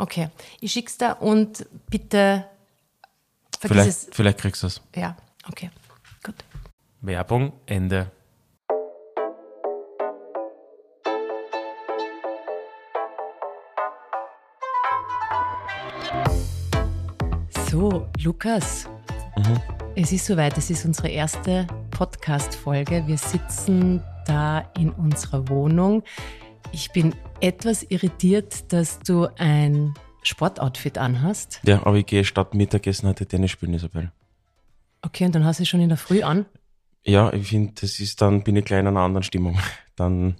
Okay, ich schick's da und bitte vergiss Vielleicht, es. vielleicht kriegst du es. Ja, okay, gut. Werbung, Ende. So, Lukas, Mhm. es ist soweit. Es ist unsere erste Podcast-Folge. Wir sitzen da in unserer Wohnung. Ich bin etwas irritiert, dass du ein Sportoutfit anhast. Ja, aber ich gehe statt Mittagessen heute Tennis spielen, Isabel. Okay, und dann hast du es schon in der Früh an. Ja, ich finde, das ist dann, bin ich gleich in einer anderen Stimmung. Dann,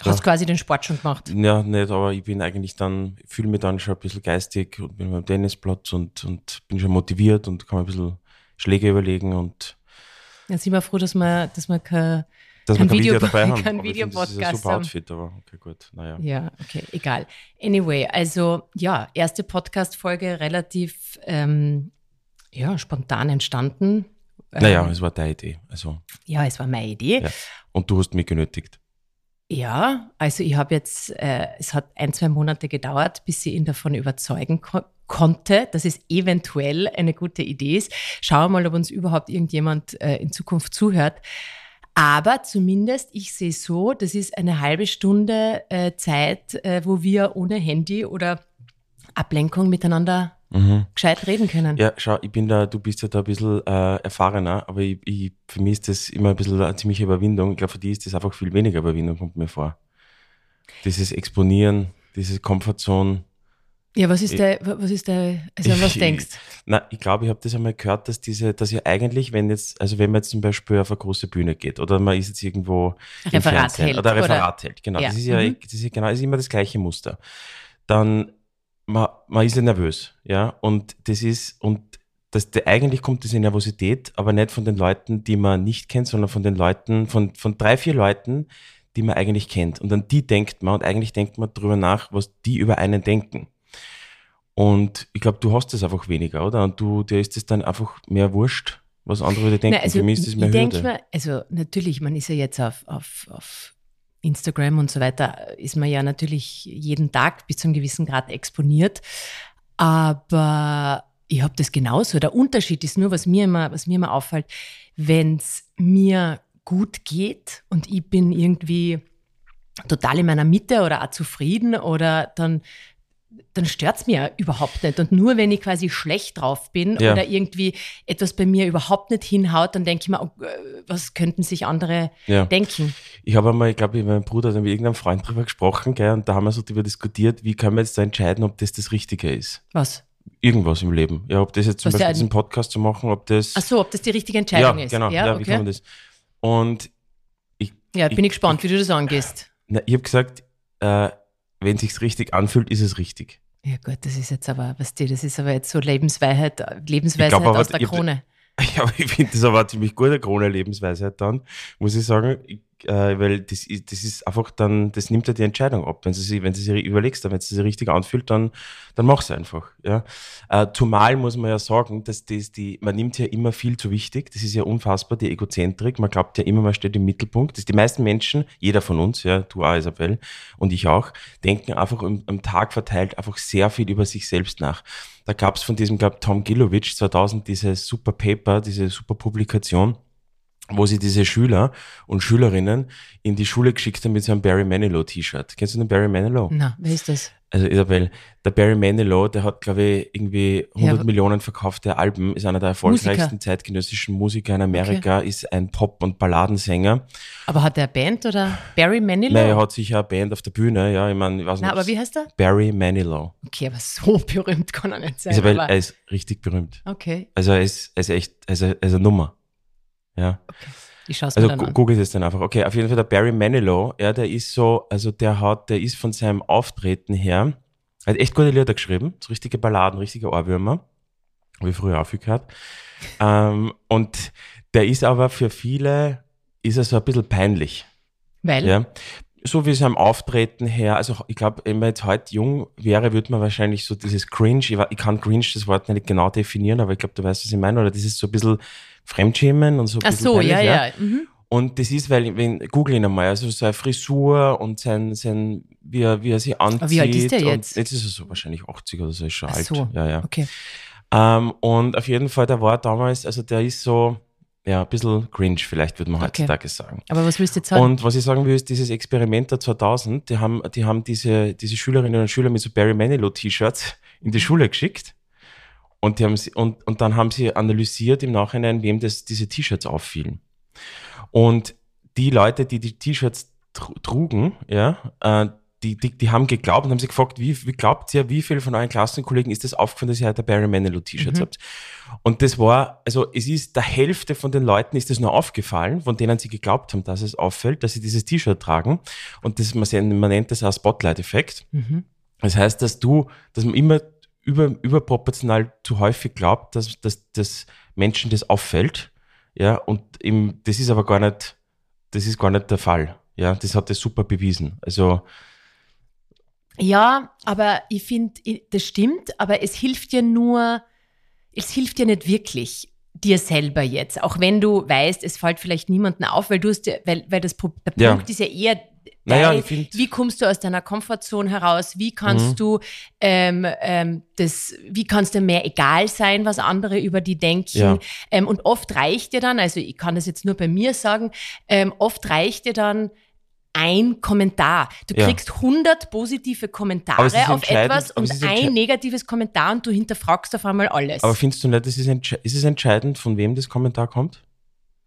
Hast quasi den Sport schon gemacht. ja, nicht, aber ich bin eigentlich dann, fühle mich dann schon ein bisschen geistig und bin beim Tennisplatz und, und bin schon motiviert und kann mir ein bisschen Schläge überlegen und Dann sind wir froh, dass wir, dass wir kein, dass Kein wir kein Video Video- dabei haben. kein ich find, Das ist ein super haben. Outfit, aber okay, gut, naja. Ja, okay, egal. Anyway, also ja, erste Podcast-Folge relativ ähm, ja, spontan entstanden. Ähm, Naja, es war deine Idee. Also, Ja, es war meine Idee. ja. Und du hast mich genötigt. Ja, also ich habe jetzt, äh, es hat ein, zwei Monate gedauert, bis ich ihn davon überzeugen ko konnte, dass es eventuell eine gute Idee ist. Schauen wir mal, ob uns überhaupt irgendjemand äh, in Zukunft zuhört. Aber zumindest, ich sehe so, das ist eine halbe Stunde äh, Zeit, äh, wo wir ohne Handy oder Ablenkung miteinander gescheit reden können. Mhm. Ja, schau, ich bin da, du bist ja da ein bisschen äh, erfahrener, aber ich, ich, für mich ist das immer ein bisschen eine ziemliche Überwindung. Ich glaube, für die ist das einfach viel weniger Überwindung, kommt mir vor. Dieses Exponieren, diese Comfortzone. Ja, was ist der, was ist der, also an was Ich- denkst? Na, ich glaube, ich habe das einmal gehört, dass diese, dass ja eigentlich, wenn jetzt, also wenn man jetzt zum Beispiel auf eine große Bühne geht oder man ist jetzt irgendwo Referat hält oder Referat hält, genau, Ja, das ist ja, mhm. das ist ja genau, ist immer das gleiche Muster. Dann, man, man ist ja nervös, ja, und das ist, und das, der, eigentlich kommt diese Nervosität, aber nicht von den Leuten, die man nicht kennt, sondern von den Leuten, von, von drei, vier Leuten, die man eigentlich kennt. Und an die denkt man und eigentlich denkt man drüber nach, was die über einen denken. Und ich glaube, du hast das einfach weniger, oder? Und du, dir ist es dann einfach mehr wurscht, was andere dir denken. Na, also Für mich ist das mehr ich denke Hürde. mir, also natürlich, man ist ja jetzt auf, auf, auf Instagram und so weiter, ist man ja natürlich jeden Tag bis zu einem gewissen Grad exponiert. Aber ich habe das genauso. Der Unterschied ist nur, was mir immer, was mir immer auffällt, wenn es mir gut geht und ich bin irgendwie total in meiner Mitte oder auch zufrieden oder dann dann stört's mir überhaupt nicht. Und nur wenn ich quasi schlecht drauf bin Ja. oder irgendwie etwas bei mir überhaupt nicht hinhaut, dann denke ich mir, oh, äh, was könnten sich andere Ja. denken? Ich habe einmal, ich glaube, mit meinem Bruder hat mit irgendeinem Freund drüber gesprochen, gell, und da haben wir so darüber diskutiert, wie können wir jetzt da entscheiden, ob das das Richtige ist. Was? Irgendwas im Leben. Ja, ob das jetzt zum Was Beispiel diesen Podcast zu machen, ob das. Ach so, ob das die richtige Entscheidung ja, ist. genau. Ja, wie kann man das? Und Ja, bin ich gespannt, wie du das angehst. na, ich habe gesagt, äh, wenn sich's richtig anfühlt, ist es richtig. Ja gut, das ist jetzt aber, was die, das ist aber jetzt so Lebensweisheit, Lebensweisheit glaub, aber aus der ich- Krone. Ja, aber ich finde das aber eine ziemlich gute Krone-Lebensweisheit dann, muss ich sagen, ich, äh, weil das, das ist einfach dann, das nimmt ja die Entscheidung ab. Wenn sie sich, wenn sie sich überlegst, wenn sie sich richtig anfühlt, dann, dann mach's einfach, ja. Äh, zumal muss man ja sagen, dass das die, man nimmt ja immer viel zu wichtig, das ist ja unfassbar, die Egozentrik, man glaubt ja immer, man steht im Mittelpunkt, das die meisten Menschen, jeder von uns, ja, du auch, Isabel, und ich auch, denken einfach am, am Tag verteilt einfach sehr viel über sich selbst nach. Da gab's von diesem, glaub, Tom Gilovich 2000 diese super Paper, diese super Publikation, wo sie diese Schüler und Schülerinnen in die Schule geschickt haben mit so einem Barry Manilow T-Shirt. Kennst du den Barry Manilow? Na, wer ist das? Also Isabel, der Barry Manilow, der hat, glaube ich, irgendwie 100 Ja. Millionen verkaufte Alben, ist einer der erfolgreichsten zeitgenössischen Musiker in Amerika, ist ein Pop- und Balladensänger. Aber hat er eine Band oder Barry Manilow? Naja, er hat sicher eine Band auf der Bühne, ja, ich meine, ich weiß nicht. Na, aber wie heißt er? Barry Manilow. Okay, aber so berühmt kann er nicht sein. Isabel, er ist richtig berühmt. okay, Also er ist, er ist echt, er ist, er ist eine Nummer. Ja. ich schaue es mir Also dann gu- an. google das dann einfach. Okay, auf jeden Fall der Barry Manilow, ja, der ist so, also der hat, der ist von seinem Auftreten her, er hat echt gute Lieder geschrieben, so richtige Balladen, richtige Ohrwürmer, habe ich früher auch viel gehört. ähm, und der ist aber für viele, ist er so ein bisschen peinlich. Weil, Ja. So wie seinem Auftreten her, also ich glaube, wenn man jetzt heute jung wäre, würde man wahrscheinlich so dieses Cringe, ich kann Cringe das Wort nicht genau definieren, aber ich glaube, du weißt, was ich meine, oder dieses so ein bisschen Fremdschämen und so ach so, peinlich, ja, ja. Mhm. und das ist, weil, wenn, google ihn einmal, also seine Frisur und sein, sein, wie er, wie er sich anzieht. wie alt ist der jetzt? Jetzt ist er so wahrscheinlich 80 oder so, ist schon Ach alt. so, Ja, ja. okay. Ähm, und auf jeden Fall, der war damals, also der ist so, ja, ein bisschen cringe, vielleicht würde man Okay. heutzutage sagen. Aber was willst du jetzt sagen? Und was ich sagen will, ist dieses Experiment der 2000, die haben, die haben diese, diese Schülerinnen und Schüler mit so Barry Manilow T-Shirts in die Schule geschickt. Und, die haben sie, und, und dann haben sie analysiert im Nachhinein, wem das, diese T-Shirts auffielen. Und die Leute, die die T-Shirts tr- trugen, ja, äh, die, die, die haben geglaubt und haben sich gefragt, wie, wie glaubt ihr, wie viele von euren Klassenkollegen ist das aufgefallen, dass ihr heute Barry Manilow T-Shirts Mhm. habt? Und das war, also es ist der Hälfte von den Leuten ist das nur aufgefallen, von denen sie geglaubt haben, dass es auffällt, dass sie dieses T-Shirt tragen. Und das, man, man nennt das auch Spotlight-Effekt. mhm. Das heißt, dass du, dass man immer über, überproportional zu häufig glaubt, dass, dass, dass Menschen das auffällt. Ja, und im, das ist aber gar nicht, das ist gar nicht der Fall. Ja, das hat das super bewiesen. Also, Ja, aber ich finde, das stimmt, aber es hilft dir nur, es hilft dir nicht wirklich dir selber jetzt, auch wenn du weißt, es fällt vielleicht niemandem auf, weil du hast, ja- weil, weil das der Ja. Punkt ist ja eher, Naja, wie kommst du aus deiner Komfortzone heraus? Wie kannst Mhm. du ähm, ähm, das, wie kannst du mehr egal sein, was andere über die denken? Ja. Ähm, und oft reicht dir dann, also ich kann das jetzt nur bei mir sagen, ähm, oft reicht dir dann ein Kommentar. Du Ja. kriegst 100 positive Kommentare es auf etwas und es ein negatives Kommentar und du hinterfragst auf einmal alles. aber findest du nicht, das ist, entsche- ist es entscheidend, von wem das Kommentar kommt?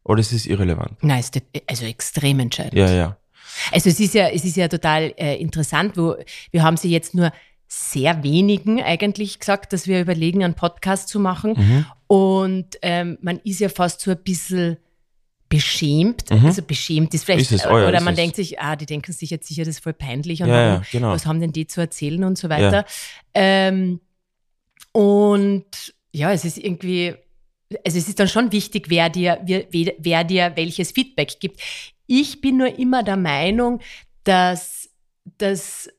Oder ist es irrelevant? Nein, ist also extrem entscheidend. Ja, ja. Also es ist ja, es ist ja total äh, interessant, wo wir haben sie jetzt nur sehr wenigen eigentlich gesagt, dass wir überlegen, einen Podcast zu machen. Mhm. Und ähm, man ist ja fast so ein bisschen beschämt. Mhm. Also beschämt ist vielleicht, Ist es, oh ja, oder ist man es. denkt sich, ah, die denken sich jetzt sicher, das ist voll peinlich und Ja, warum, ja, genau. was haben denn die zu erzählen und so weiter. Ähm, und ja, es ist irgendwie, also es ist dann schon wichtig, wer dir, wer, wer dir welches Feedback gibt. Ich bin nur immer der Meinung, dass, dass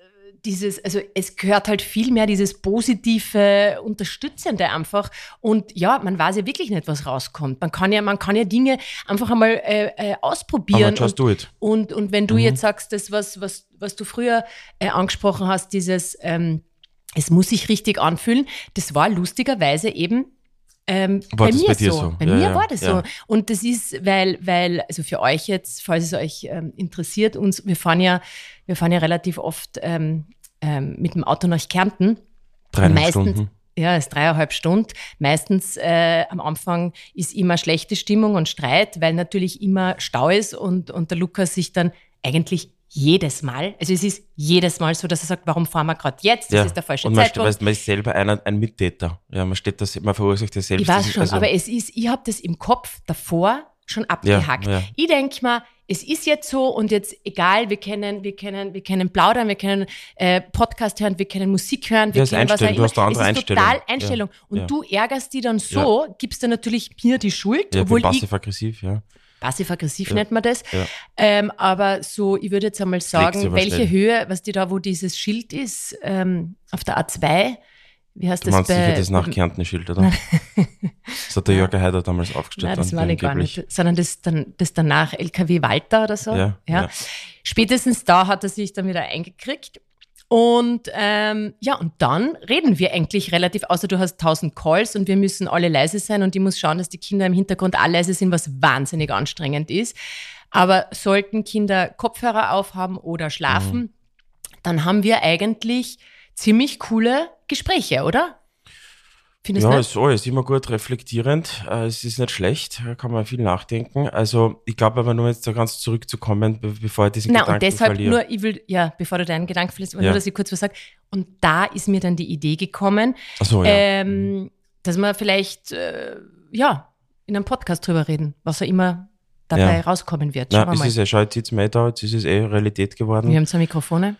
dieses, also es gehört halt viel mehr dieses positive, unterstützende einfach. Und ja, man weiß ja wirklich nicht, was rauskommt. Man kann ja, man kann ja Dinge einfach einmal äh, äh, Aber ausprobieren. just und, do it. und, und wenn du Mhm. jetzt sagst, das, was, was, was du früher äh, angesprochen hast, dieses, ähm, es muss sich richtig anfühlen, das war lustigerweise eben ähm, War bei das mir bei dir so. so? Bei Ja, mir ja, war das ja. so. Und das ist, weil, weil, also für euch jetzt, falls es euch ähm, interessiert, uns, wir fahren ja, wir fahren ja relativ oft ähm, ähm, mit dem Auto nach Kärnten. Dreieinhalb Meistens- Stunden. Ja, es ist dreieinhalb Stunden. Meistens äh, am Anfang ist immer schlechte Stimmung und Streit, weil natürlich immer Stau ist und, und der Lukas sich dann eigentlich jedes Mal, also es ist jedes Mal so, dass er sagt, warum fahren wir gerade jetzt? Das Ja. ist der falsche Und man, Zeitpunkt. steht- man ist selber einer, ein Mittäter. Ja, man steht das, man verursacht ja selbst. Ich weiß das- schon, also- aber es ist, ich habe das im Kopf davor schon abgehackt. ja. Ich denke mal, es ist jetzt so und jetzt egal, wir können, wir können, wir können plaudern, wir können äh, Podcast hören, wir können Musik hören, wir Ja, können was auch Einstellung, du immer. hast eine andere es ist Einstellung. total Einstellung. Und Ja. du ärgerst die dann so, gibst dann natürlich mir die Schuld, Ja, obwohl bin ich passiv-aggressiv, ja. Passiv-aggressiv Ja. nennt man das. Ja. Ähm, aber so, ich würde jetzt einmal sagen, welche. Höhe, was die da, wo dieses Schild ist, ähm, auf der A2, wie heißt Du das meinst bei, sicher das nach Kärntner-Schild, oder? das hat der Jörg Heider damals aufgestellt. Nein, das meine ich gar nicht, sondern das, dann, das danach LKW Walter oder so. Ja, ja. Spätestens da hat er sich dann wieder eingekriegt. Und ähm, ja, und dann reden wir eigentlich relativ, außer du hast tausend Calls und wir müssen alle leise sein und ich muss schauen, dass die Kinder im Hintergrund alle leise sind, was wahnsinnig anstrengend ist. Aber sollten Kinder Kopfhörer aufhaben oder schlafen, Mhm. dann haben wir eigentlich ziemlich coole Gespräche, oder? Findest Ja, du? ist, ist immer gut reflektierend. Äh, es ist nicht schlecht, da kann man viel nachdenken. Also, ich glaube aber nur jetzt da ganz zurückzukommen, be bevor ich diesen Na, Gedanken und deshalb verliere. nur, ich will, ja, bevor du deinen Gedanken verlierst, aber Ja. nur, dass ich kurz was sage. Und da ist mir dann die Idee gekommen, so, ja. ähm, dass wir vielleicht, äh, ja, in einem Podcast drüber reden, was auch immer dabei Ja. rauskommen wird. Schauen Na, wir es mal. ist ja, schau, jetzt sitzt mir eh da, jetzt ist es eh Realität geworden. wir haben zwei Mikrofone.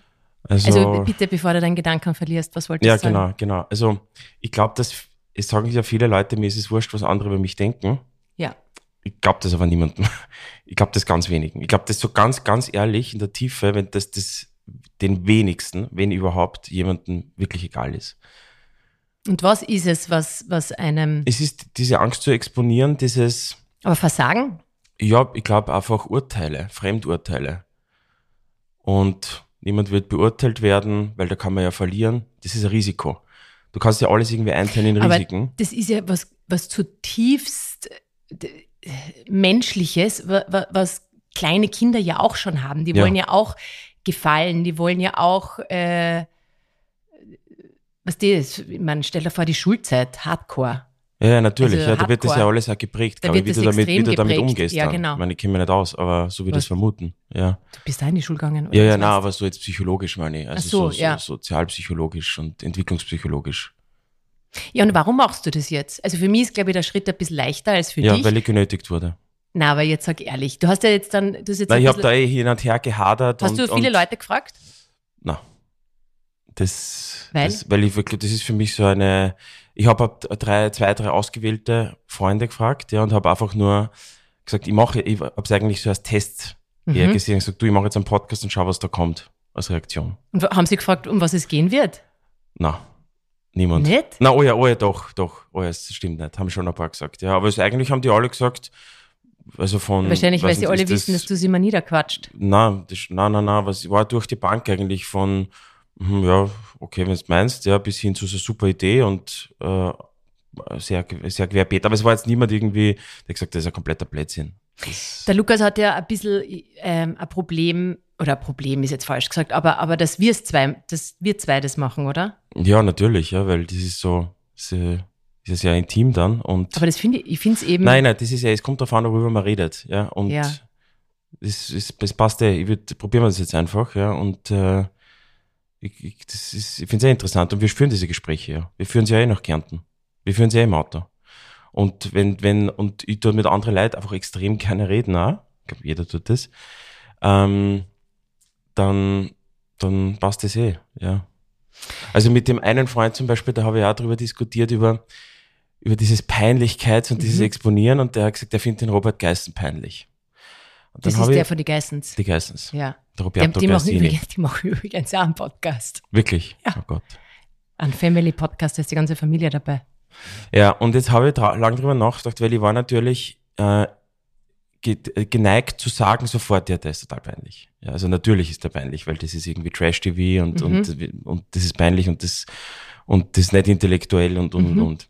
Also, Also bitte, bevor du deinen Gedanken verlierst, was wolltest ja, du sagen? genau, genau. Also, ich glaube, dass, es sagen ja viele Leute, mir ist es wurscht, was andere über mich denken. Ja. Ich glaube das aber niemandem. Ich glaube das ganz wenigen. Ich glaube das so ganz, ganz ehrlich in der Tiefe, wenn das, das den wenigsten, wenn überhaupt, jemandem wirklich egal ist. Und was ist es, was, was einem, Es ist diese Angst zu exponieren, dieses, aber Versagen? ja, ich glaube einfach Urteile, Fremdurteile. Und niemand wird beurteilt werden, weil da kann man ja verlieren. Das ist ein Risiko. Du kannst ja alles irgendwie einteilen in Aber Risiken. das ist ja was, was zutiefst Menschliches, wa- wa- was kleine Kinder ja auch schon haben. Die Ja. wollen ja auch gefallen, die wollen ja auch, äh, was die ist, man stell dir vor, die Schulzeit, Hardcore. Ja, ja, natürlich. Also ja, da wird das ja alles auch geprägt, Da glaube ich, wird wie du damit, wie du damit umgehst. Ja, dann. genau. Ich meine, ich kenne mich nicht aus, aber so wie das vermuten. Ja, Du bist da in die Schule gegangen? oder ja, ja war's? aber so jetzt psychologisch meine ich. Also Ach so, so, so, ja. sozialpsychologisch und entwicklungspsychologisch. Ja, und warum machst du das jetzt? Also für mich ist, glaube ich, der Schritt ein bisschen leichter als für Ja, dich. weil ich genötigt wurde. Na, aber jetzt sag ehrlich, du hast ja jetzt dann, du hast jetzt Nein, ein ich habe da eh hin und her gehadert. hast und, du viele und, Leute gefragt? Na, das, Weil? das, weil ich wirklich, das ist für mich so eine, ich habe drei, zwei, drei ausgewählte Freunde gefragt, ja, und habe einfach nur gesagt, ich mache, ich habe es eigentlich so als Test eher Mhm. gesehen, gesagt, du, ich mache jetzt einen Podcast und schau, was da kommt als Reaktion. Und haben sie gefragt, um was es gehen wird? Na, niemand. Nicht? Na, oh ja, oh ja, doch, doch, oh ja, das stimmt nicht, haben schon ein paar gesagt, ja, aber es, eigentlich haben die alle gesagt, also von. Wahrscheinlich, weil sie alle ist wissen, dass du sie immer niederquatscht. Na, das, na, na, na, was war durch die Bank eigentlich von, ja, okay, wenn du meinst, ja, bis hin zu so super Idee und äh, sehr, sehr querbeet. Aber es war jetzt niemand irgendwie, der gesagt hat, das ist ein kompletter. Das, Der Lukas hat ja ein bisschen ähm, ein Problem, oder ein Problem ist jetzt falsch gesagt, aber, aber dass wir es zwei, dass wir zwei das machen, oder? ja, natürlich, ja, weil das ist so, das ist ja sehr intim dann und. Aber das finde ich, ich finde es eben. nein, nein, das ist ja, es kommt darauf an, worüber man redet, ja, und Ja. Das, ist, das passt eh. Ich würde, probieren wir das jetzt einfach, ja, und äh, ich, ich, das ist, ich finde es sehr interessant und wir führen diese Gespräche, ja. Wir führen sie ja eh nach Kärnten. Wir führen sie ja im Auto. Und wenn, wenn, und ich tue mit anderen Leuten einfach extrem gerne reden, auch. Ich glaube, jeder tut das. Ähm, dann, dann passt das eh, ja. Also mit dem einen Freund zum Beispiel, da habe ich auch drüber diskutiert, über, über dieses Peinlichkeit und dieses Mhm. Exponieren und der hat gesagt, der findet den Robert Geissen peinlich. Das ist der ich, von den Geissens. die Geissens, Ja. Der Die, die, machen übrigens, die machen übrigens auch einen Podcast. Wirklich? Ja. Oh Gott. Ein Family Podcast, da ist die ganze Familie dabei. Ja, und jetzt habe ich dra- lang drüber nachgedacht, weil ich war natürlich äh, äh, geneigt zu sagen sofort, ja, der ist total peinlich. Ja, also natürlich ist der peinlich, weil das ist irgendwie Trash-TV und, Mhm. und, und das ist peinlich und das, und das ist nicht intellektuell und, und, Mhm. und.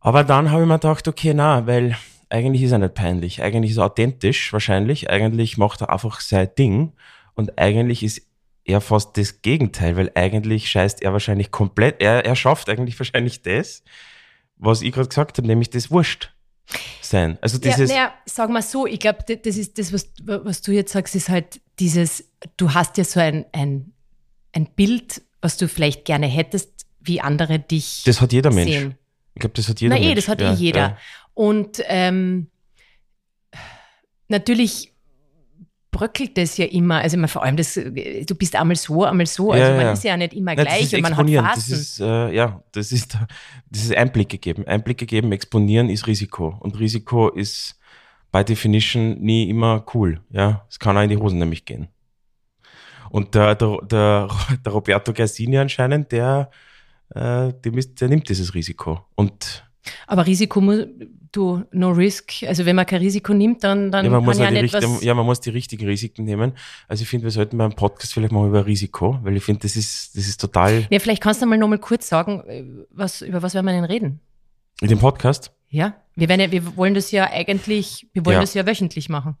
Aber dann habe ich mir gedacht, okay, na, weil eigentlich ist er nicht peinlich. Eigentlich ist er authentisch, wahrscheinlich. Eigentlich macht er einfach sein Ding. Und eigentlich ist er fast das Gegenteil, weil eigentlich scheißt er wahrscheinlich komplett, er, er schafft eigentlich wahrscheinlich das, was ich gerade gesagt habe, nämlich das Wurscht sein. Also dieses, ja, naja, sag mal so, ich glaube, das ist das, was, was du jetzt sagst, ist halt dieses, du hast ja so ein, ein, ein Bild, was du vielleicht gerne hättest, wie andere dich das hat jeder Mensch. sehen. Ich glaube, das hat jeder Na Mensch. eh, das hat ja, eh jeder. Ja. Und ähm, natürlich bröckelt das ja immer. Also man, vor allem, das, du bist einmal so, einmal so. Also Ja, man ja. ist ja nicht immer Nein, gleich und man hat. Phasen. Das ist, äh, ja, das ist, das ist Einblicke geben. Einblicke geben, exponieren ist Risiko. Und Risiko ist by definition nie immer cool. Ja, es kann auch in die Hosen nämlich gehen. Und der, der, der, der Roberto Gassini anscheinend, der, äh, ist, der nimmt dieses Risiko. Und Aber Risiko, mu- du, no risk. Also wenn man kein Risiko nimmt, dann, dann ja, man, kann muss ja die nicht richtigen, was... ja, man muss die richtigen Risiken nehmen. Also ich finde, wir sollten beim Podcast vielleicht mal über Risiko, weil ich finde, das ist, das ist total, Ja, vielleicht kannst du mal noch mal kurz sagen, äh, was, über was werden wir denn reden? in dem Podcast, Ja, wir, werden ja, wir wollen das ja eigentlich, wir wollen Ja. das ja wöchentlich machen.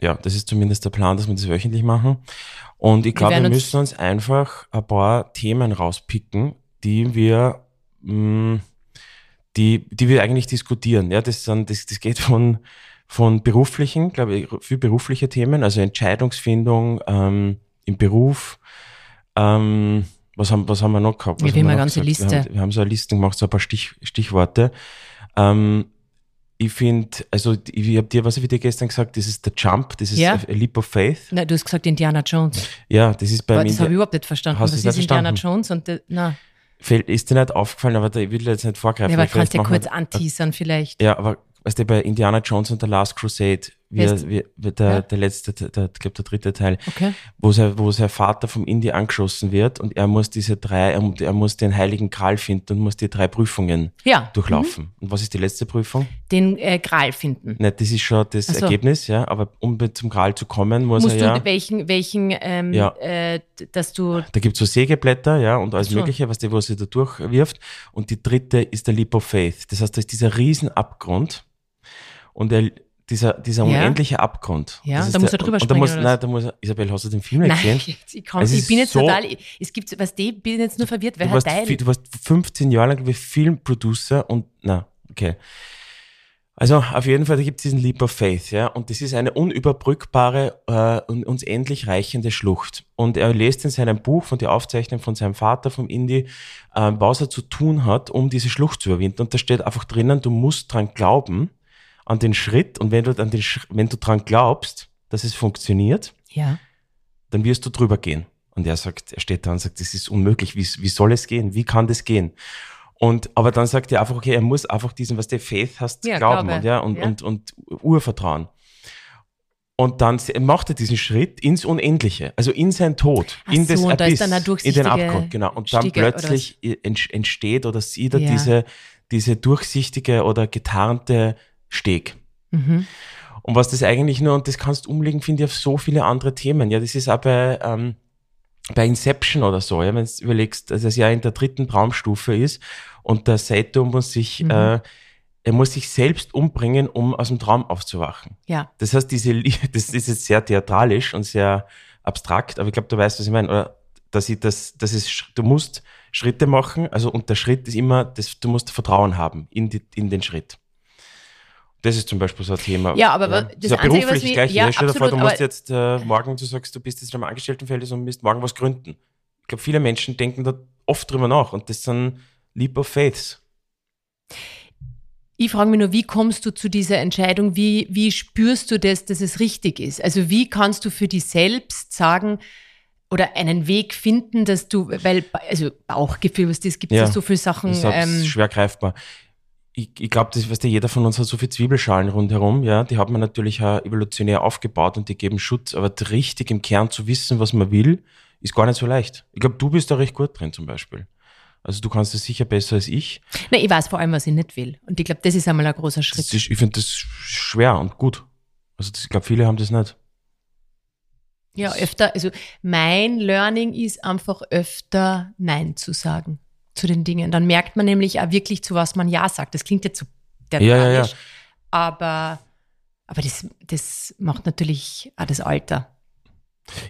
ja, das ist zumindest der Plan, dass wir das wöchentlich machen. Und ich glaube, wir, werden uns- müssen uns einfach ein paar Themen rauspicken, die wir, mh, die, die wir eigentlich diskutieren. Ja, das, sind, das, das geht von, von beruflichen, glaube ich, für berufliche Themen, also Entscheidungsfindung ähm, im Beruf. Ähm, was, haben, was haben wir noch gehabt? Was wir haben wir eine ganze gesagt? Wir Liste. haben, wir haben so eine Liste gemacht, so ein paar Stich, Stichworte. Ähm, ich finde, also ich, habe dir, was habe ich dir gestern gesagt, das ist der Jump, das ist Ja. a Leap of Faith. Na, du hast gesagt Indiana Jones. Ja, das ist Aber beim das habe ich überhaupt nicht verstanden. Hast das ist Indiana verstanden? Jones? Und, der- na, ist dir nicht aufgefallen, aber da, ich will jetzt nicht vorgreifen. ja, aber kannst du ja kurz anteasern vielleicht. Ja, aber weißt du, bei Indiana Jones und The Last Crusade, wie, wie, der, Ja. der letzte, der, glaube der dritte Teil, Okay. wo sein, wo sein Vater vom Indie angeschossen wird und er muss diese drei, er, er muss den heiligen Gral finden und muss die drei Prüfungen Ja, durchlaufen. Und was ist die letzte Prüfung? den äh, Gral finden. Nicht, das ist schon das so. Ergebnis, ja, aber um zum Gral zu kommen, muss Musst er du ja. welchen, welchen, ähm, Ja. äh, dass du, Da gibt's so Sägeblätter, ja, und alles so. Mögliche, was der, wo sie da durchwirft. Und die dritte ist der Leap of Faith. Das heißt, da ist dieser Riesenabgrund und er, dieser, dieser Ja. unendliche Abgrund. Ja, da muss er drüber und da springen, muss, Nein, da muss er, Isabel, hast du den Film nicht nein, gesehen? jetzt, ich, kann, ich bin jetzt so- total, es gibt, was die, bin jetzt nur verwirrt, Du welcher warst, Teil? du warst 15 Jahre lang wie Filmproducer und, na, okay. Also auf jeden Fall, da gibt es diesen Leap of Faith, ja, und das ist eine unüberbrückbare äh, und uns endlich reichende Schlucht. Und er lest in seinem Buch von der Aufzeichnung von seinem Vater, vom Indie, äh, was er zu tun hat, um diese Schlucht zu überwinden. Und da steht einfach drinnen, du musst dran glauben, an den Schritt, und wenn du, an den, wenn du dran glaubst, dass es funktioniert, ja. dann wirst du drüber gehen. Und er sagt, er steht da und sagt, das ist unmöglich, wie, wie soll es gehen? Wie kann das gehen? Und, aber dann sagt er einfach, okay, er muss einfach diesen, was der Faith hast, Ja, glauben Glaube. und, ja, und, Ja. und, und Urvertrauen. Und dann macht er diesen Schritt ins Unendliche, also in sein Tod, Ach in das so, Abyss, in den Abgrund, genau. Und dann Stiege, oder plötzlich ent- entsteht oder sieht er Ja. diese, diese durchsichtige oder getarnte Steg. Mhm. Und was das eigentlich nur, und das kannst du umlegen, finde ich, auf so viele andere Themen. Ja, das ist auch bei, ähm, bei Inception oder so, ja, wenn du überlegst, dass es ja in der dritten Traumstufe ist und der Saito muss sich, Mhm. äh, er muss sich selbst umbringen, um aus dem Traum aufzuwachen. Ja. Das heißt, diese, das ist jetzt sehr theatralisch und sehr abstrakt, aber ich glaube, du weißt, was ich meine, oder? Dass ich das, das ist, du musst Schritte machen, also und der Schritt ist immer, das, du musst Vertrauen haben in, die, in den Schritt. Das ist zum Beispiel so ein Thema. Ja, aber das das ist ja Einzige, was beruflich mich- gleich. ja, Ja, stell dir vor, du musst jetzt äh, morgen, du sagst, du bist jetzt im Angestelltenverhältnis und musst morgen was gründen. Ich glaube, viele Menschen denken da oft drüber nach und das sind Leap of Faiths. Ich frage mich nur, wie kommst du zu dieser Entscheidung? Wie, wie spürst du das, dass es richtig ist? Also wie kannst du für dich selbst sagen oder einen Weg finden, dass du, weil, also Bauchgefühl, was das gibt, Ja, ja so viele Sachen. Ich sag's, Ähm, schwer greifbar. Ich, ich glaube, das weißt du, jeder von uns hat so viele Zwiebelschalen rundherum, ja, die hat man natürlich auch evolutionär aufgebaut und die geben Schutz, aber richtig im Kern zu wissen, was man will, ist gar nicht so leicht. Ich glaube, du bist da recht gut drin zum Beispiel. Also du kannst das sicher besser als ich. nein, ich weiß vor allem, was ich nicht will. Und ich glaube, das ist einmal ein großer Schritt. ist, ich finde das schwer und gut. Also das, ich glaube, viele haben das nicht. Ja, öfter, also mein Learning ist einfach öfter Nein zu sagen zu den Dingen. Dann merkt man nämlich auch wirklich, zu was man Ja sagt. Das klingt jetzt so Ja, ja, aber, aber das, das macht natürlich auch das Alter.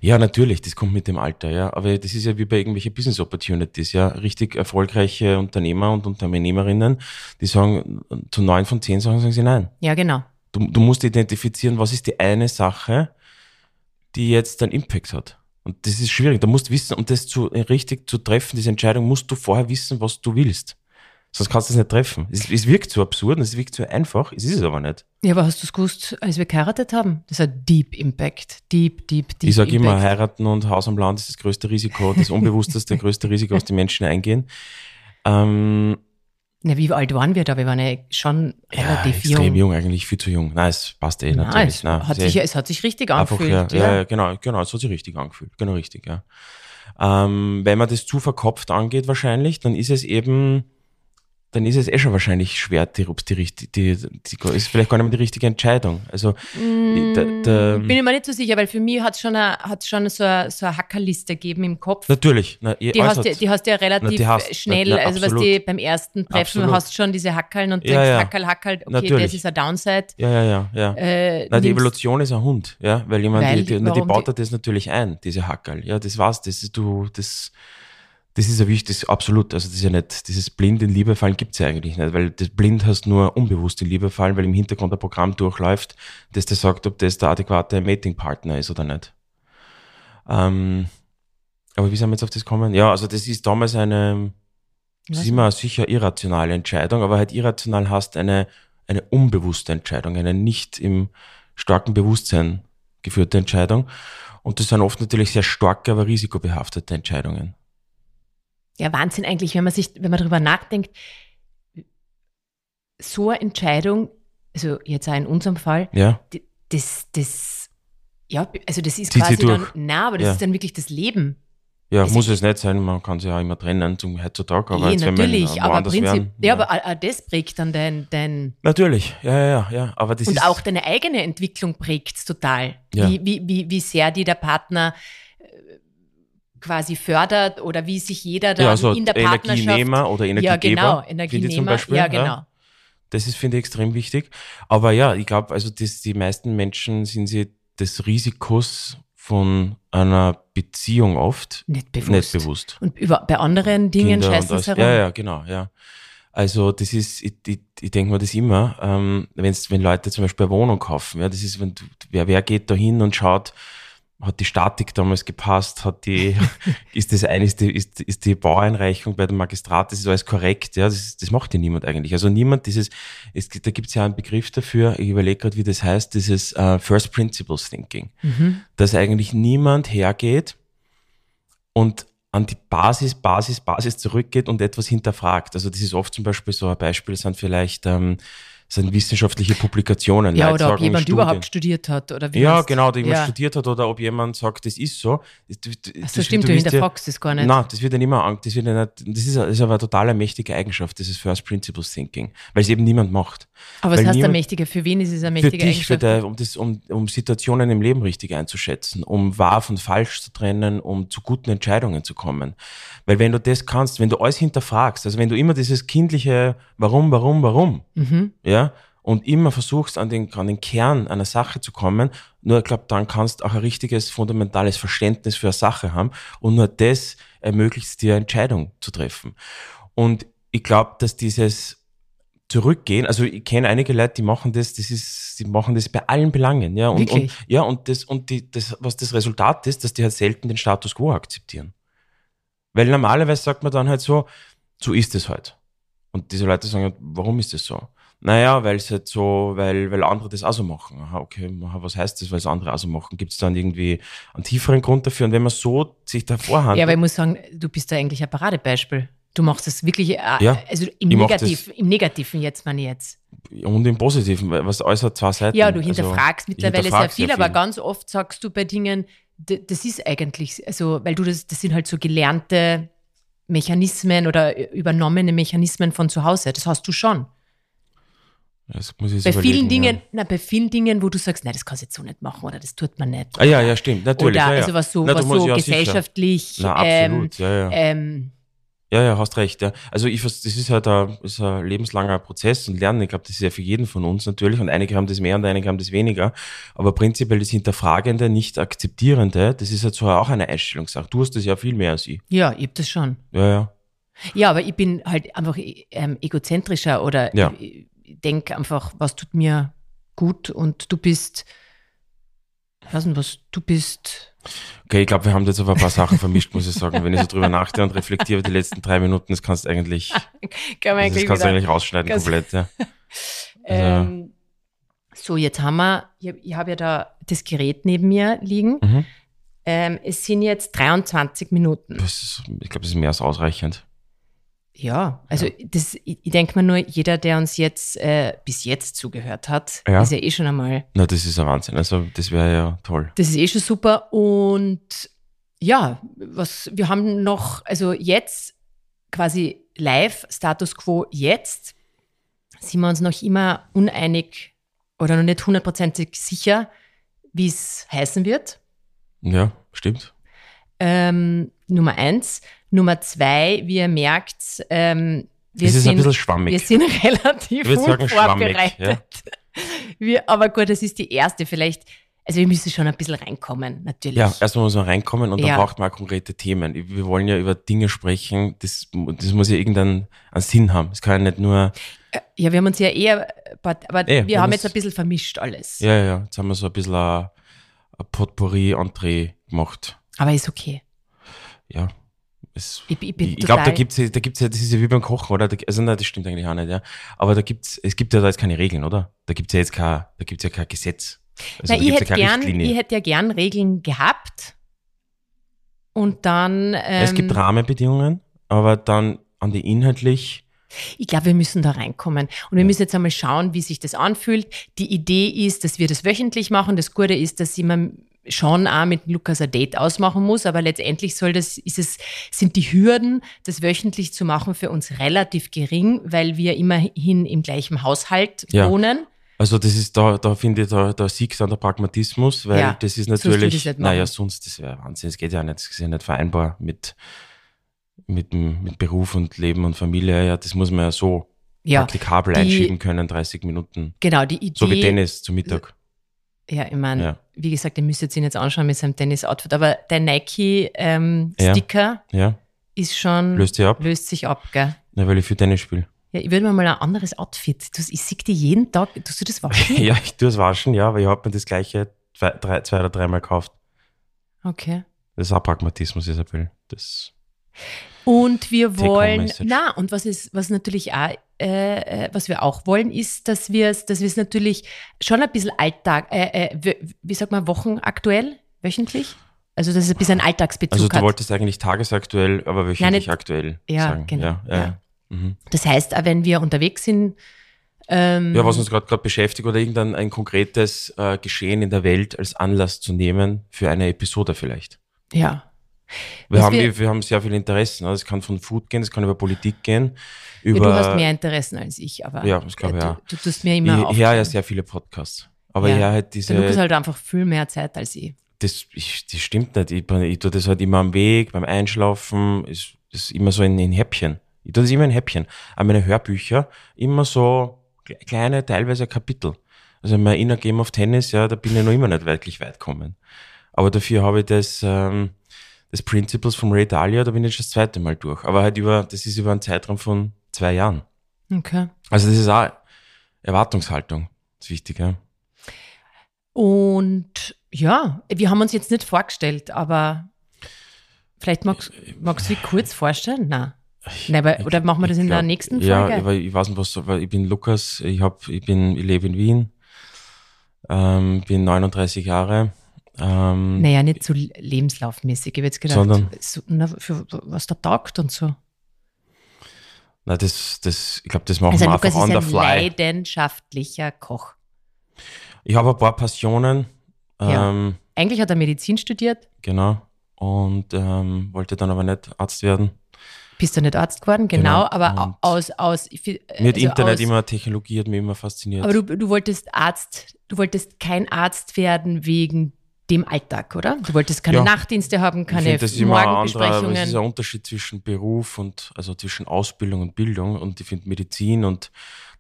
Ja, natürlich, das kommt mit dem Alter, ja. Aber das ist ja wie bei irgendwelchen Business Opportunities, ja. Richtig erfolgreiche Unternehmer und Unternehmerinnen, die sagen, zu neun von zehn Sachen sagen sie nein. Ja, genau. Du, du musst identifizieren, was ist die eine Sache, die jetzt einen Impact hat. Und das ist schwierig. Da musst du wissen, um das zu, richtig zu treffen, diese Entscheidung, musst du vorher wissen, was du willst. Sonst kannst du es nicht treffen. Es, es wirkt so absurd und es wirkt so einfach, es ist es aber nicht. Ja, aber hast du es gewusst, als wir geheiratet haben? Das hat Deep Impact. Deep, deep, deep Ich sage immer, heiraten und Haus am Land ist das größte Risiko, das unbewussteste größte Risiko, was die Menschen eingehen. Ähm, Na, wie alt waren wir da? Wir waren ja schon ja, relativ extrem jung. jung. eigentlich viel zu jung. Nein, es passt eh Nein, natürlich. es, Nein, hat sich, es hat sich richtig Einfach, ja, angefühlt. ja, ja, genau, genau, es hat sich richtig angefühlt. Genau richtig, ja. Ähm, wenn man das zu verkopft angeht, wahrscheinlich, dann ist es eben, dann ist es eh schon wahrscheinlich schwer, die, ob's die, die, die, die ist vielleicht gar nicht mehr die richtige Entscheidung. Also, da, da, Bin ich mir nicht so sicher, weil für mich hat es schon, eine, hat's schon so, eine, so eine Hackerliste gegeben im Kopf. natürlich, na, Die hast, äußert- du, die hast du ja relativ Na, hast- schnell, na, also was die beim ersten Treffen Absolut. hast schon diese Hackeln und Ja, denkst, ja. Hackerl, Hackerl, okay, Natürlich. das ist ein Downside. ja, ja, ja, ja. Äh, Na, die Evolution ist ein Hund, ja, weil jemand, Weil die, die, na, die baut er das natürlich ein, diese Hackerl. Ja, das war's, das ist du, das, das ist ja wichtig, das, absolut. Also, das ist ja nicht, dieses blind in Liebe fallen gibt's ja eigentlich nicht, weil das blind hast nur unbewusst in Liebe fallen, weil im Hintergrund ein Programm durchläuft, das dir sagt, ob das der adäquate Mating-Partner ist oder nicht. Ähm, aber wie sind wir jetzt auf das kommen? Ja, also, das ist damals eine, das ist immer sicher irrationale Entscheidung, aber halt irrational hast eine, eine unbewusste Entscheidung, eine nicht im starken Bewusstsein geführte Entscheidung. Und das sind oft natürlich sehr starke, aber risikobehaftete Entscheidungen. Ja, Wahnsinn eigentlich, wenn man sich, wenn man darüber nachdenkt, so eine Entscheidung, also jetzt auch in unserem Fall, Ja, das, das, ja, also das ist Zieht quasi dann, na, aber das Ja. ist dann wirklich das Leben. ja Also muss es nicht sein, man kann sie ja immer trennen zum heutzutage, aber Eh, wenn natürlich, aber Prinzip, wären. ja, aber auch- auch das prägt dann dein, dein Natürlich, ja, ja, ja, ja, aber das und ist, auch deine eigene Entwicklung prägt total. Ja. Wie, wie, wie, wie sehr die der Partner quasi fördert oder wie sich jeder dann ja, also in der Partnerschaft Energienehmer oder ja, Energiegeber. genau, finde ich Energienehmer. zum Beispiel, ja, genau. Das ist, finde ich, extrem wichtig. Aber ja, ich glaube, also das, die meisten Menschen sind sie des Risikos von einer Beziehung oft Nicht bewusst. nicht bewusst. Und über, bei anderen Dingen scheißen sie herum. Ja, ja, genau, ja. Also das ist, ich, ich, ich denke mir das immer, ähm, wenn's, wenn Leute zum Beispiel eine Wohnung kaufen, ja, das ist, wenn du, wer, wer geht da hin und schaut, hat die Statik damals gepasst, hat die, ist das eine, ist die, ist, ist die Baueinreichung bei dem Magistrat, das ist alles korrekt, ja, das, das macht ja niemand eigentlich. Also niemand dieses, es, da gibt es ja einen Begriff dafür, ich überlege gerade, wie das heißt, dieses äh, First Principles Thinking Mhm. dass eigentlich niemand hergeht und an die Basis, Basis, Basis zurückgeht und etwas hinterfragt. Also das ist oft zum Beispiel so ein Beispiel, sind vielleicht ähm, sind wissenschaftliche Publikationen. Ja, Leute oder ob jemand Studien. überhaupt studiert hat. Oder wie Ja, genau, der jemand ja. studiert hat oder ob jemand sagt, das ist so. Das, Ach so, stimmt, du wirst ja- hinterfragst das gar nicht. Nein, das wird mehr, an- das wird ja nicht, das ist, das ist aber eine total mächtige Eigenschaft, dieses First Principles Thinking, weil es eben niemand macht. Aber es weil heißt niemand- mächtiger, für wen ist es eine Für mächtige dich, für Eigenschaft? der, um, das, um, um Situationen im Leben richtig einzuschätzen, um wahr von falsch zu trennen, um zu guten Entscheidungen zu kommen. Weil wenn du das kannst, wenn du alles hinterfragst, also wenn du immer dieses kindliche Warum, warum, warum, Mhm. ja, und immer versuchst, an den, an den Kern einer Sache zu kommen, nur ich glaube, dann kannst auch ein richtiges, fundamentales Verständnis für eine Sache haben und nur das ermöglicht es dir, Entscheidungen zu treffen. Und ich glaube, dass dieses Zurückgehen, also ich kenne einige Leute, die machen das, das ist, die machen das bei allen Belangen, ja, und, und ja, und das, und die, das, was das Resultat ist, dass die halt selten den Status quo akzeptieren. Weil normalerweise sagt man dann halt so, so ist es halt. Und diese Leute sagen, warum ist das so? Naja, weil es halt so, weil, weil andere das auch so machen. Aha, okay, aha, was heißt das, weil es andere auch so machen? Gibt es dann irgendwie einen tieferen Grund dafür? Und wenn man so sich da vorhandelt, Ja, aber ich muss sagen, du bist da eigentlich ein Paradebeispiel. Du machst das wirklich, äh, Ja, also im, Negativ, im Negativen jetzt, meine ich jetzt. und im Positiven, weil was hat zwei Seiten. Ja, du Also, hinterfragst ich mittlerweile hinterfrag sehr viel, aber ganz oft sagst du bei Dingen, das ist eigentlich, also, weil du das, das sind halt so gelernte Mechanismen oder übernommene Mechanismen von zu Hause. Das hast du schon. Das muss ich jetzt Bei vielen Dingen, Ja. na, bei vielen Dingen, wo du sagst, nein, das kannst du jetzt so nicht machen oder das tut man nicht. Ah ja, ja, stimmt, natürlich. Oder ja, ja. also was so, Na, was so gesellschaftlich Na, ähm, absolut, ja, ja. ähm, Ja, ja, hast recht. Ja. Also ich, das ist halt ein, ist ein lebenslanger Prozess und Lernen. Ich glaube, das ist ja für jeden von uns natürlich und einige haben das mehr und einige haben das weniger. Aber prinzipiell das Hinterfragende, nicht Akzeptierende, das ist halt so auch eine Einstellungssache. Du hast das ja viel mehr als ich. ja, ich hab das schon. Ja, ja. Ja, aber ich bin halt einfach ähm, egozentrischer oder Ja. ich, ich denke einfach, was tut mir gut und du bist Ich weiß nicht, was du bist. Okay, ich glaube, wir haben jetzt aber ein paar Sachen vermischt, muss ich sagen. Wenn ich so drüber nachdenke und reflektiere die letzten drei Minuten, das kannst du eigentlich, Kann man das kannst du eigentlich rausschneiden komplett. Ja. Ähm, so, jetzt haben wir, ich habe hab ja da das Gerät neben mir liegen. Mhm. Ähm, es sind jetzt 23 Minuten. Das ist, ich glaube, das ist mehr als ausreichend. Ja, also das, ich, ich denke mir nur, jeder, der uns jetzt äh, bis jetzt zugehört hat, Ja. ist ja eh schon einmal, Na, das ist ein Wahnsinn. Also, das wäre ja toll. das ist eh schon super. Und ja, was wir haben noch, also jetzt quasi live, Status quo jetzt, sind wir uns noch immer uneinig oder noch nicht hundertprozentig sicher, wie es heißen wird. Ja, stimmt. Ähm, Nummer eins. Nummer zwei, wie ihr merkt, ähm, wir, ist ein sind, bisschen schwammig. wir sind relativ Ich sagen, vorbereitet. Wir, aber gut, das ist die erste. Vielleicht, also wir müssen schon ein bisschen reinkommen, natürlich. Ja, erstmal muss man reinkommen und dann Ja. braucht man konkrete Themen. Wir wollen ja über Dinge sprechen, das, das muss ja irgendeinen einen Sinn haben. Es kann ja nicht nur, Ja, wir haben uns ja eher, aber Eh, wir haben jetzt ein bisschen vermischt alles. ja, ja, ja, jetzt haben wir so ein bisschen ein, ein Potpourri-Entree gemacht. Aber ist okay. Ja. Es, Ich, ich ich glaube, da gibt's ja, da gibt's ja, das ist ja wie beim Kochen, oder? Also nein, das stimmt eigentlich auch nicht, ja. Aber da gibt's, es gibt ja da jetzt keine Regeln, oder? Da gibt's ja jetzt kein, da gibt's ja kein Gesetz. Also da ich hätte ja gern, Richtlinie. ich hätte ja gern Regeln gehabt. Und dann, ähm, es gibt Rahmenbedingungen, aber dann an die inhaltlich, ich glaube, wir müssen da reinkommen. Und wir müssen jetzt einmal schauen, wie sich das anfühlt. Die Idee ist, dass wir das wöchentlich machen. Das Gute ist, dass ich mir schon auch mit Lukas ein Date ausmachen muss, aber letztendlich soll das, ist es, sind die Hürden, das wöchentlich zu machen, für uns relativ gering, weil wir immerhin im gleichen Haushalt Ja. wohnen. also das ist da, da finde ich, da, da siegt dann der Pragmatismus, weil Ja, das ist natürlich, das naja, sonst, das wäre Wahnsinn, es geht ja nicht, das ist ja nicht vereinbar mit, mit, mit Beruf und Leben und Familie, ja, das muss man ja so Ja, praktikabel die- einschieben können, 30 Minuten. genau, die Idee. So wie Tennis zu Mittag. Ja, ich meine, Ja. wie gesagt, ihr müsstet ihn jetzt anschauen mit seinem Tennis-Outfit, aber der. Nike-Sticker Ja, ist schon, löst sich ab, löst sich ab, gell? ja, weil ich viel Tennis spiele. Ja, ich würde mir mal ein anderes Outfit. Du, ich sehe dir jeden Tag, tust du das waschen? Ja, ich tue es waschen, ja, weil ich habe mir das gleiche zwei, drei, zwei oder dreimal gekauft. Okay. Das ist auch Pragmatismus, Isabel. Das, Und wir wollen, na, und was ist, was natürlich auch, äh, äh, was wir auch wollen, ist, dass wir es, dass wir es natürlich schon ein bisschen Alltag, äh, äh, wie, sagt man, wochenaktuell, wöchentlich? Also, dass es ein bisschen Alltagsbezug also du hat. wolltest eigentlich tagesaktuell, aber wöchentlich nicht- aktuell Ja, sagen. genau, Ja, ja. ja. Mhm. Das heißt, auch wenn wir unterwegs sind, ähm, ja was uns gerade gerade beschäftigt oder irgendein ein konkretes äh, Geschehen in der Welt als Anlass zu nehmen für eine Episode vielleicht. ja. Wir haben, wir- wir, wir haben sehr viele Interessen. Also es kann von Food gehen, es kann über Politik gehen, ja, über du hast mehr Interessen als ich, aber Ja, das glaube ich du, auch. du tust mir immer ich, ich höre ja sehr viele Podcasts. Aber Ja. ich halt diese, Der Lukas hat einfach viel mehr Zeit als ich. das, ich, das stimmt nicht. Ich, ich tue das halt immer am Weg, beim Einschlafen, ist, ist immer so in, in Häppchen. Ich tue das immer in Häppchen. An meine Hörbücher immer so kle- kleine, teilweise Kapitel. Also mein Inner Game of Tennis, ja, da bin ich noch immer nicht wirklich weit gekommen. Aber dafür habe ich das, ähm, das Principles von Ray Dalio, da bin ich das zweite Mal durch. Aber halt über, das ist über einen Zeitraum von zwei Jahren. Okay. Also das ist auch Erwartungshaltung. Das ist wichtig, ja. Und ja, wir haben uns jetzt nicht vorgestellt, aber vielleicht magst, magst du dich kurz vorstellen? Nein. Nein, weil, oder machen wir das in Ich der glaub- nächsten Ja, Folge? weil ich weiß nicht, was, weil ich bin Lukas, ich hab, ich bin, ich lebe in Wien, ähm, bin 39 Jahre, ähm, naja, nicht so lebenslaufmäßig. Ich habe jetzt gedacht, Sondern- so, na, für was da taugt und so. na, das, das, ich glaube, das machen Also wir Lukas einfach on ist the ein fly. leidenschaftlicher Koch. Ich habe ein paar Passionen, Ja. ähm, Eigentlich hat er Medizin studiert, genau, und ähm, wollte dann aber nicht Arzt werden. bist du nicht Arzt geworden, genau, Genau, aber aus, aus, Mir hat also Internet aus, immer, Technologie hat mich immer fasziniert. Aber du, du wolltest Arzt, du wolltest kein Arzt werden wegen dem Alltag, oder? Du wolltest keine Ja. Nachtdienste haben, Ich keine finde, das ist immer ein anderer, es Morgenbesprechungen. ist ein Unterschied zwischen Beruf und, also zwischen Ausbildung und Bildung. Und ich finde Medizin und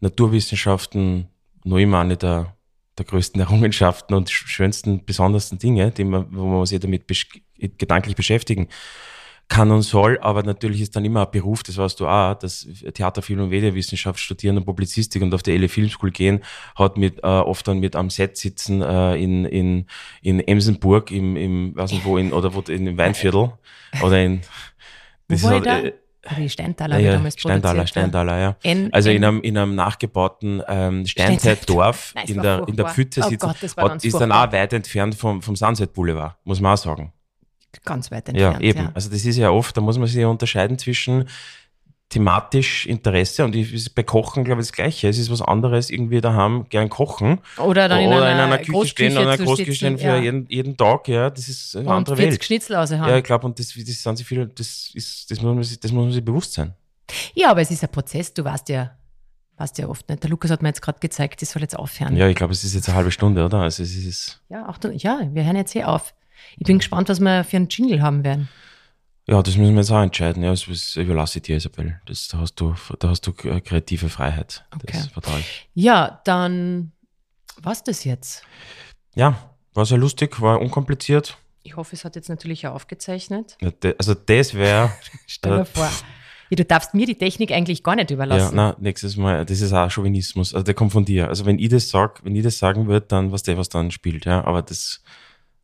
Naturwissenschaften noch immer eine der, der größten Errungenschaften und sch- schönsten, besondersten Dinge, die man, wo man sich damit besch gedanklich beschäftigen kann und soll, aber natürlich ist dann immer ein Beruf, das weißt du auch, dass Theater, Film und Medienwissenschaft studieren und Publizistik und auf der Elle Film School gehen, hat mit äh, oft dann mit am Set sitzen äh, in, in, in Emsenburg, im, im, weiß nicht wo, in, oder wo, in, im Weinviertel oder in das wo ist halt, die Steintaler ja, ja, Steintaler, Steintaler, ja. N, also N, in, einem, in einem nachgebauten ähm, Steinzeitdorf Nein, in, der, in der Pfütze oh sitzen, Gott, hat, ist dann auch weit entfernt vom, vom Sunset Boulevard, muss man auch sagen ganz weit entfernt. Ja, eben. Ja. Also das ist ja oft, da muss man sich ja unterscheiden zwischen thematisch Interesse und ich, bei Kochen glaube ich das Gleiche. Es ist was anderes, irgendwie daheim gern kochen. Oder dann in, oder einer, in einer Küche stehen, in einer Großküche stehen für ja. jeden, jeden Tag, ja, das ist eine und andere Welt. Schnitzel haben. Ja, ich glaube, und das, das sind sie viele, das ist, das muss man sich, das muss man sich bewusst sein. Ja, aber es ist ein Prozess, du weißt ja, weißt ja oft nicht. Der Lukas hat mir jetzt gerade gezeigt, das soll jetzt aufhören. Ja, ich glaube, es ist jetzt eine halbe Stunde, oder? Also es ist. Ja, auch, ja, wir hören jetzt eh auf. Ich bin gespannt, was wir für einen Jingle haben werden. Ja, das müssen wir jetzt auch entscheiden. Ja, das überlasse ich dir, Isabel. Das, da, hast du, da hast du kreative Freiheit. Okay. Ja, dann was das jetzt? Ja, war sehr lustig, war unkompliziert. Ich hoffe, es hat jetzt natürlich auch aufgezeichnet. Ja, de, also das wäre. Stell dir vor. Ja, du darfst mir die Technik eigentlich gar nicht überlassen. Ja, na, nächstes Mal, das ist auch Chauvinismus. Also der kommt von dir. Also wenn ich das sag, wenn ich das sagen würde, dann was der was dann spielt, ja. Aber das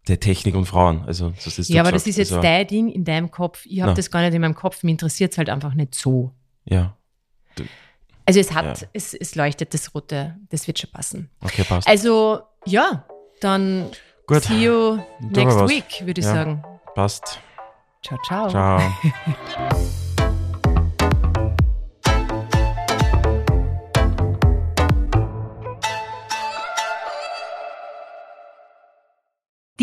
der Technik und Frauen. Also, das ist ja, aber gesagt. das ist jetzt also, dein Ding in deinem Kopf. Ich habe das gar nicht in meinem Kopf. Mir interessiert es halt einfach nicht so. Ja. Du, also es hat, ja. es, es leuchtet das Rote, das wird schon passen. Okay, passt. Also, ja, dann Gut. see you next week, würde ich ja, sagen. Passt. Ciao, ciao. Ciao.